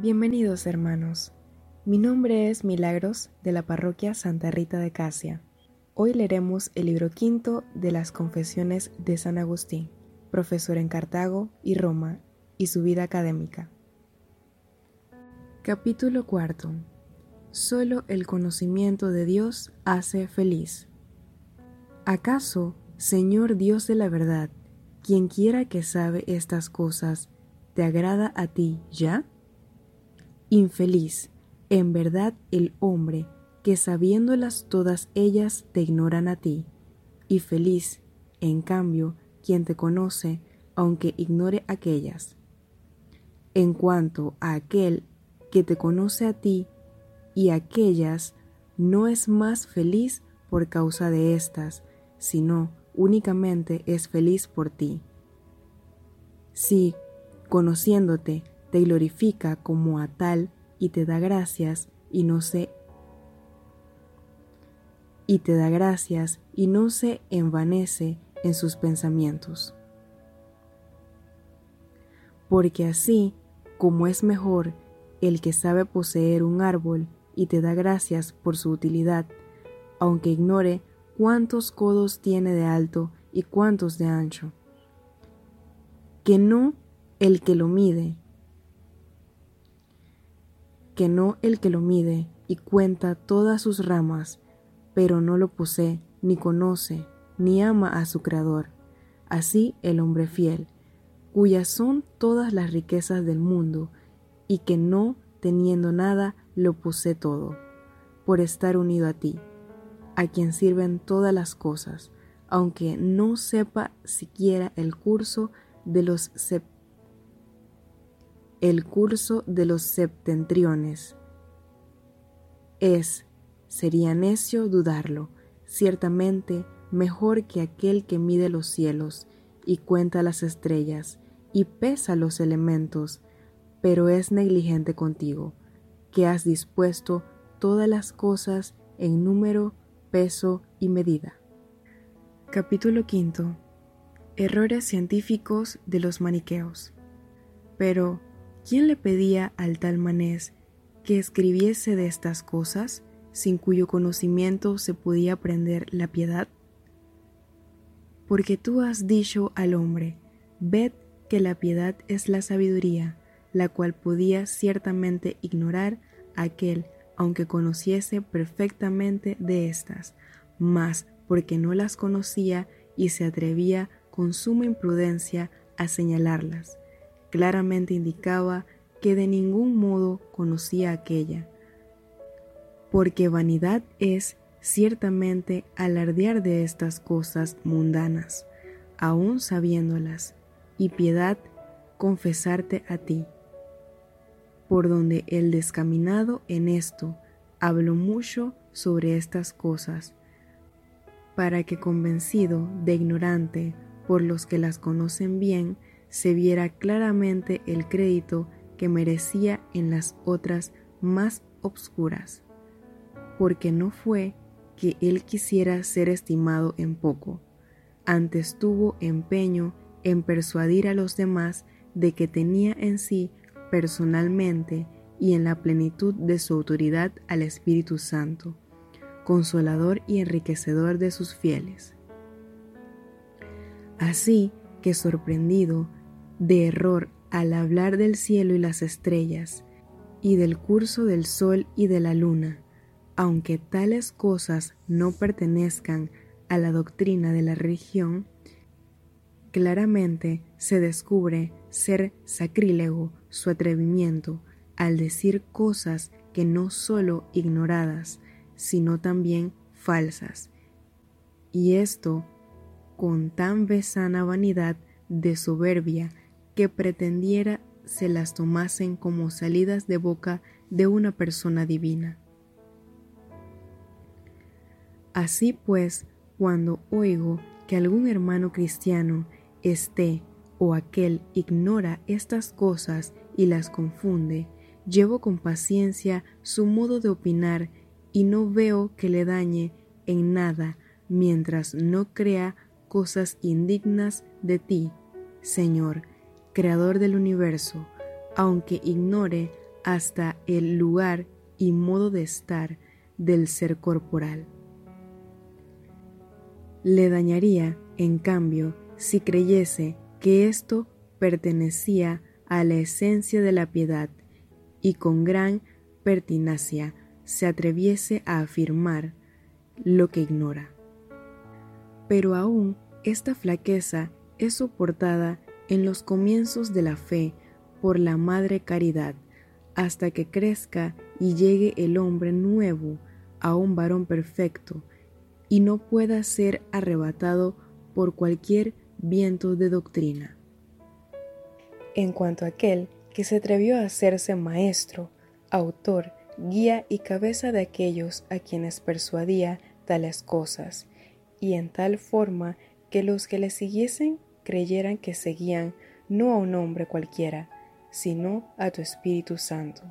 Bienvenidos hermanos. Mi nombre es Milagros de la parroquia Santa Rita de Casia. Hoy leeremos el libro quinto de las Confesiones de San Agustín, profesor en Cartago y Roma, y su vida académica. Capítulo cuarto. Solo el conocimiento de Dios hace feliz. ¿Acaso, Señor Dios de la verdad, quien quiera que sabe estas cosas, te agrada a ti ya? Infeliz, en verdad, el hombre que sabiéndolas todas ellas te ignoran a ti, y feliz, en cambio, quien te conoce, aunque ignore aquellas. En cuanto a aquel que te conoce a ti y aquellas, no es más feliz por causa de éstas, sino únicamente es feliz por ti. Si, conociéndote, te glorifica como a tal y te da gracias y no se y te da gracias y no se envanece en sus pensamientos. Porque así como es mejor el que sabe poseer un árbol y te da gracias por su utilidad, aunque ignore cuántos codos tiene de alto y cuántos de ancho, que no el que lo mide que no el que lo mide y cuenta todas sus ramas, pero no lo posee, ni conoce, ni ama a su Creador. Así el hombre fiel, cuyas son todas las riquezas del mundo, y que no, teniendo nada, lo posee todo, por estar unido a ti, a quien sirven todas las cosas, aunque no sepa siquiera el curso de los el curso de los septentriones. Es, sería necio dudarlo, ciertamente mejor que aquel que mide los cielos y cuenta las estrellas y pesa los elementos, pero es negligente contigo, que has dispuesto todas las cosas en número, peso y medida. Capítulo V. Errores científicos de los maniqueos. Pero, ¿Quién le pedía al tal manés que escribiese de estas cosas, sin cuyo conocimiento se podía aprender la piedad? Porque tú has dicho al hombre, ved que la piedad es la sabiduría, la cual podía ciertamente ignorar aquel, aunque conociese perfectamente de estas, mas porque no las conocía y se atrevía con suma imprudencia a señalarlas claramente indicaba que de ningún modo conocía aquella, porque vanidad es ciertamente alardear de estas cosas mundanas, aun sabiéndolas, y piedad confesarte a ti, por donde el descaminado en esto habló mucho sobre estas cosas, para que convencido de ignorante por los que las conocen bien, se viera claramente el crédito que merecía en las otras más obscuras, porque no fue que él quisiera ser estimado en poco, antes tuvo empeño en persuadir a los demás de que tenía en sí personalmente y en la plenitud de su autoridad al Espíritu Santo, consolador y enriquecedor de sus fieles. Así que sorprendido de error al hablar del cielo y las estrellas, y del curso del sol y de la luna, aunque tales cosas no pertenezcan a la doctrina de la religión, claramente se descubre ser sacrílego su atrevimiento al decir cosas que no sólo ignoradas, sino también falsas, y esto con tan besana vanidad de soberbia que pretendiera se las tomasen como salidas de boca de una persona divina. Así pues, cuando oigo que algún hermano cristiano esté o aquel ignora estas cosas y las confunde, llevo con paciencia su modo de opinar y no veo que le dañe en nada mientras no crea cosas indignas de ti, Señor, creador del universo, aunque ignore hasta el lugar y modo de estar del ser corporal. Le dañaría, en cambio, si creyese que esto pertenecía a la esencia de la piedad y con gran pertinacia se atreviese a afirmar lo que ignora. Pero aún esta flaqueza es soportada en los comienzos de la fe por la Madre Caridad, hasta que crezca y llegue el hombre nuevo a un varón perfecto y no pueda ser arrebatado por cualquier viento de doctrina. En cuanto a aquel que se atrevió a hacerse maestro, autor, guía y cabeza de aquellos a quienes persuadía tales cosas, y en tal forma que los que le siguiesen creyeran que seguían no a un hombre cualquiera, sino a tu Espíritu Santo.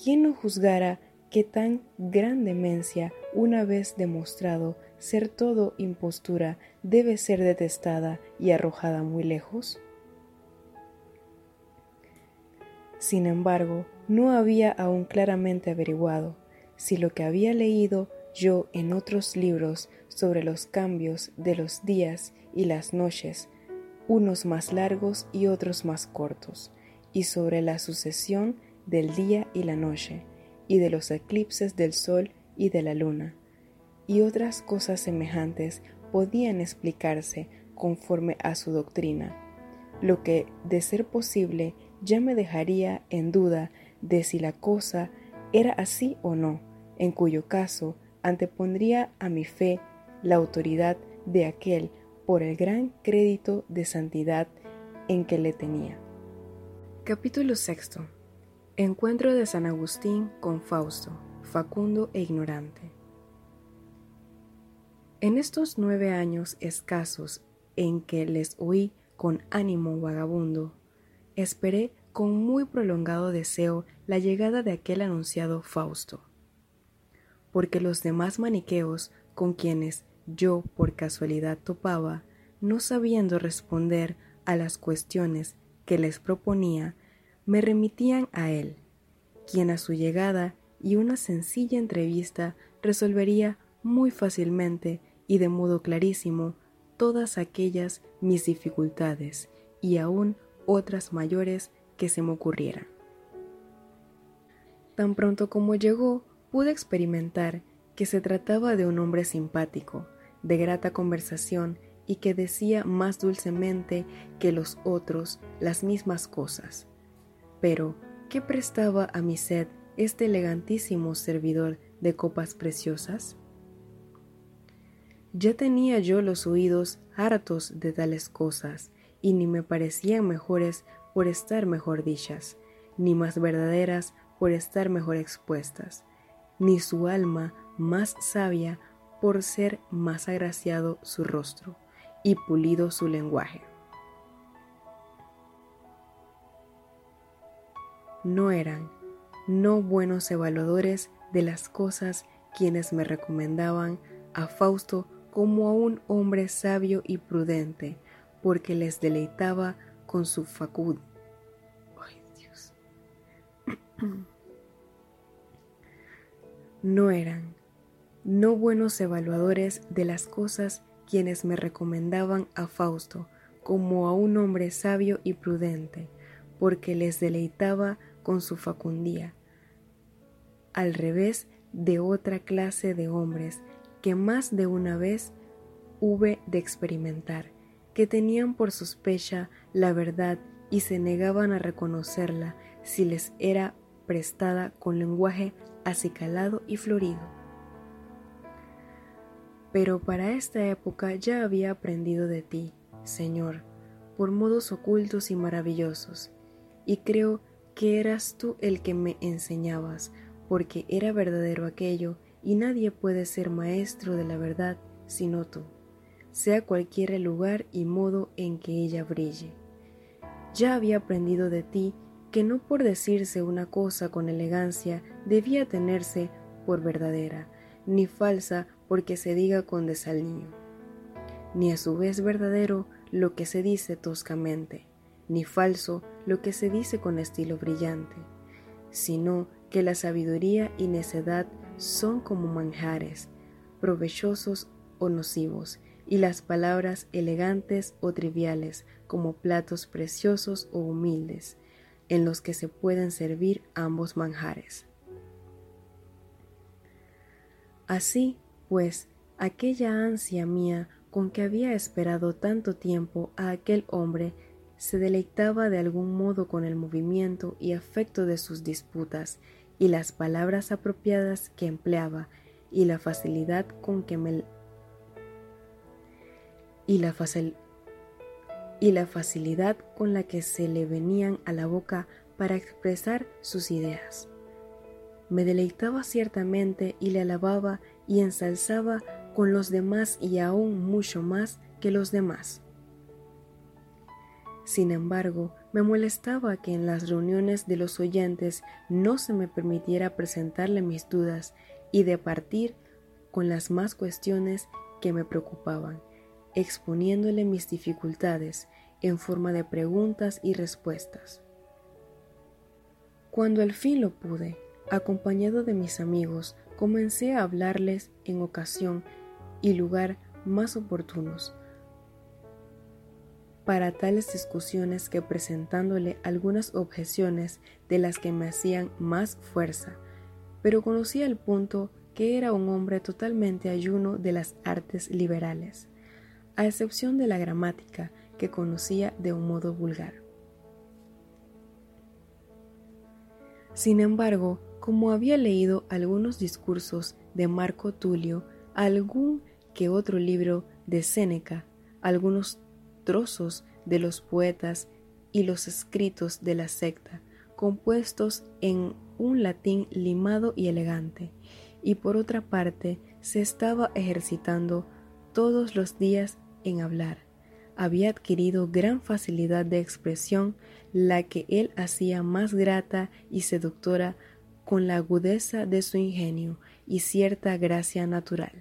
¿Quién no juzgara que tan gran demencia, una vez demostrado ser todo impostura, debe ser detestada y arrojada muy lejos? Sin embargo, no había aún claramente averiguado si lo que había leído yo en otros libros sobre los cambios de los días y las noches, unos más largos y otros más cortos, y sobre la sucesión del día y la noche, y de los eclipses del sol y de la luna, y otras cosas semejantes podían explicarse conforme a su doctrina, lo que, de ser posible, ya me dejaría en duda de si la cosa era así o no, en cuyo caso antepondría a mi fe la autoridad de aquel por el gran crédito de santidad en que le tenía. Capítulo VI. Encuentro de San Agustín con Fausto, Facundo e Ignorante. En estos nueve años escasos en que les oí con ánimo vagabundo, esperé con muy prolongado deseo la llegada de aquel anunciado Fausto, porque los demás maniqueos con quienes yo por casualidad topaba, no sabiendo responder a las cuestiones que les proponía, me remitían a él, quien a su llegada y una sencilla entrevista resolvería muy fácilmente y de modo clarísimo todas aquellas mis dificultades y aún otras mayores que se me ocurrieran. Tan pronto como llegó, pude experimentar que se trataba de un hombre simpático, de grata conversación y que decía más dulcemente que los otros las mismas cosas. Pero, ¿qué prestaba a mi sed este elegantísimo servidor de copas preciosas? Ya tenía yo los oídos hartos de tales cosas, y ni me parecían mejores por estar mejor dichas, ni más verdaderas por estar mejor expuestas, ni su alma más sabia por ser más agraciado su rostro y pulido su lenguaje. No eran, no buenos evaluadores de las cosas quienes me recomendaban a Fausto como a un hombre sabio y prudente, porque les deleitaba con su facud. Ay, Dios. No eran, no buenos evaluadores de las cosas quienes me recomendaban a Fausto como a un hombre sabio y prudente, porque les deleitaba con su facundía, al revés de otra clase de hombres que más de una vez hube de experimentar, que tenían por sospecha la verdad y se negaban a reconocerla si les era prestada con lenguaje acicalado y florido. Pero para esta época ya había aprendido de ti, Señor, por modos ocultos y maravillosos, y creo que eras tú el que me enseñabas, porque era verdadero aquello, y nadie puede ser maestro de la verdad sino tú, sea cualquiera el lugar y modo en que ella brille. Ya había aprendido de ti que no por decirse una cosa con elegancia debía tenerse por verdadera, ni falsa porque se diga con desaliño, ni a su vez verdadero lo que se dice toscamente, ni falso lo que se dice con estilo brillante, sino que la sabiduría y necedad son como manjares, provechosos o nocivos, y las palabras elegantes o triviales como platos preciosos o humildes, en los que se pueden servir ambos manjares. Así, pues, aquella ansia mía con que había esperado tanto tiempo a aquel hombre se deleitaba de algún modo con el movimiento y afecto de sus disputas y las palabras apropiadas que empleaba y la facilidad con que me y la, y la facilidad con la que se le venían a la boca para expresar sus ideas. Me deleitaba ciertamente y le alababa y ensalzaba con los demás y aún mucho más que los demás. Sin embargo, me molestaba que en las reuniones de los oyentes no se me permitiera presentarle mis dudas y de partir con las más cuestiones que me preocupaban exponiéndole mis dificultades en forma de preguntas y respuestas. Cuando al fin lo pude, acompañado de mis amigos, comencé a hablarles en ocasión y lugar más oportunos para tales discusiones que presentándole algunas objeciones de las que me hacían más fuerza, pero conocía el punto que era un hombre totalmente ayuno de las artes liberales, a excepción de la gramática que conocía de un modo vulgar. Sin embargo, como había leído algunos discursos de Marco Tulio, algún que otro libro de Séneca, algunos trozos de los poetas y los escritos de la secta, compuestos en un latín limado y elegante, y por otra parte se estaba ejercitando todos los días en hablar. Había adquirido gran facilidad de expresión, la que él hacía más grata y seductora con la agudeza de su ingenio y cierta gracia natural.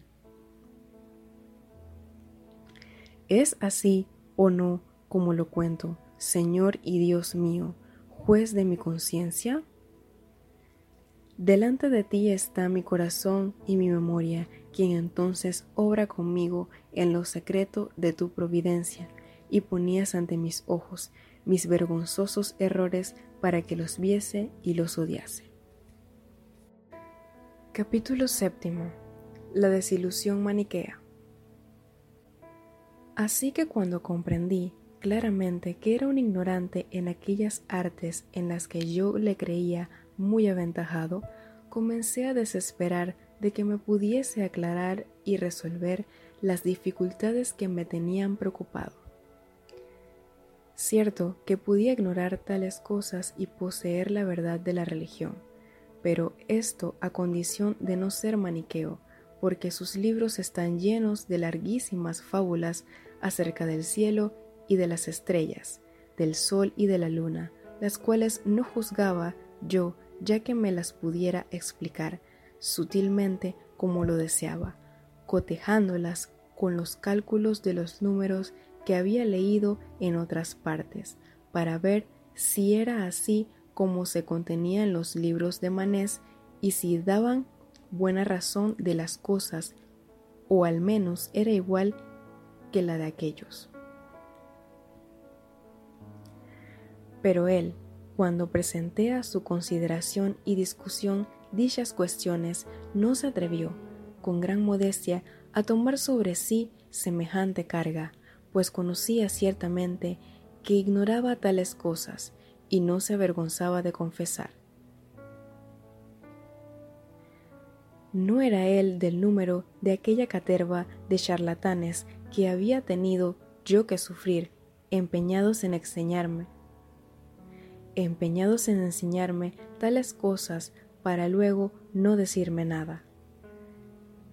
¿Es así o no como lo cuento, Señor y Dios mío, juez de mi conciencia? Delante de ti está mi corazón y mi memoria, quien entonces obra conmigo en lo secreto de tu providencia, y ponías ante mis ojos mis vergonzosos errores para que los viese y los odiase. Capítulo séptimo. La desilusión maniquea. Así que cuando comprendí claramente que era un ignorante en aquellas artes en las que yo le creía muy aventajado, comencé a desesperar de que me pudiese aclarar y resolver las dificultades que me tenían preocupado. Cierto que podía ignorar tales cosas y poseer la verdad de la religión, pero esto a condición de no ser maniqueo, porque sus libros están llenos de larguísimas fábulas acerca del cielo y de las estrellas, del sol y de la luna, las cuales no juzgaba yo ya que me las pudiera explicar, sutilmente como lo deseaba, cotejándolas con los cálculos de los números que había leído en otras partes, para ver si era así como se contenía en los libros de Manés y si daban buena razón de las cosas, o al menos era igual que la de aquellos. Pero él, cuando presenté a su consideración y discusión dichas cuestiones, no se atrevió, con gran modestia, a tomar sobre sí semejante carga, pues conocía ciertamente que ignoraba tales cosas y no se avergonzaba de confesar. No era él del número de aquella caterva de charlatanes que había tenido yo que sufrir, empeñados en enseñarme, empeñados en enseñarme tales cosas para luego no decirme nada.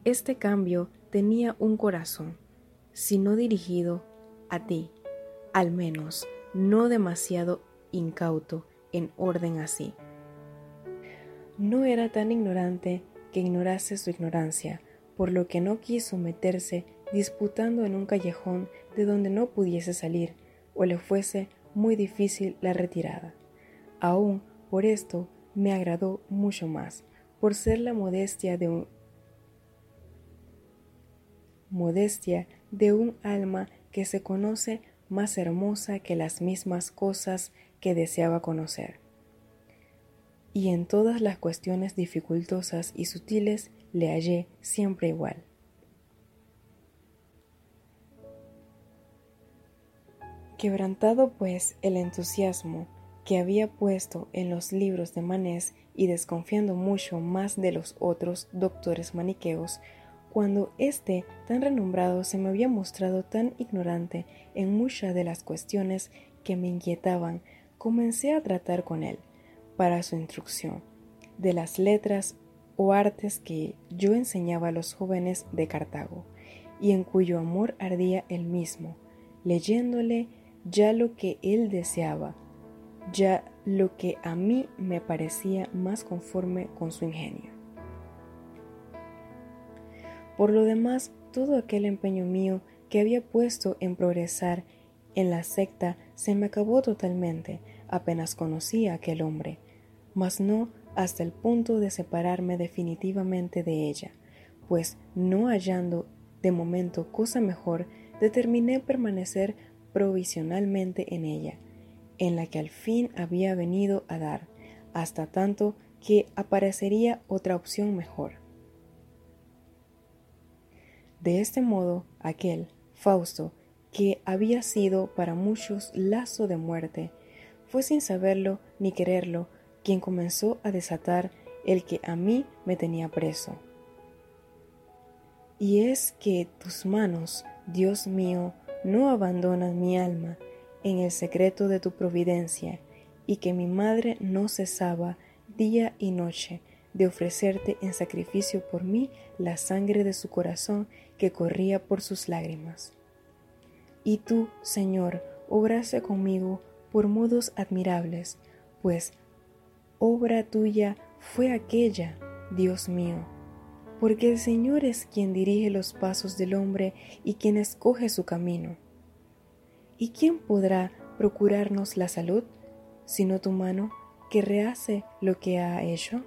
Este cambio tenía un corazón, si no dirigido a ti, al menos no demasiado incauto en orden así. No era tan ignorante que ignorase su ignorancia, por lo que no quiso meterse disputando en un callejón de donde no pudiese salir, o le fuese muy difícil la retirada. Aún por esto me agradó mucho más, por ser la modestia de un modestia de un alma que se conoce más hermosa que las mismas cosas que deseaba conocer. Y en todas las cuestiones dificultosas y sutiles le hallé siempre igual. Quebrantado pues el entusiasmo que había puesto en los libros de Manés y desconfiando mucho más de los otros doctores maniqueos, cuando este tan renombrado se me había mostrado tan ignorante en muchas de las cuestiones que me inquietaban, comencé a tratar con él, para su instrucción, de las letras o artes que yo enseñaba a los jóvenes de Cartago, y en cuyo amor ardía él mismo, leyéndole ya lo que él deseaba, ya lo que a mí me parecía más conforme con su ingenio. Por lo demás, todo aquel empeño mío que había puesto en progresar en la secta se me acabó totalmente apenas conocí a aquel hombre, mas no hasta el punto de separarme definitivamente de ella, pues no hallando de momento cosa mejor, determiné permanecer provisionalmente en ella, en la que al fin había venido a dar, hasta tanto que aparecería otra opción mejor. De este modo, aquel, Fausto, que había sido para muchos lazo de muerte, fue sin saberlo ni quererlo quien comenzó a desatar el que a mí me tenía preso. Y es que tus manos, Dios mío, no abandonan mi alma en el secreto de tu providencia, y que mi madre no cesaba día y noche de ofrecerte en sacrificio por mí la sangre de su corazón que corría por sus lágrimas. Y tú, Señor, obrase conmigo por modos admirables, pues obra tuya fue aquella, Dios mío porque el Señor es quien dirige los pasos del hombre y quien escoge su camino. ¿Y quién podrá procurarnos la salud, sino tu mano que rehace lo que ha hecho?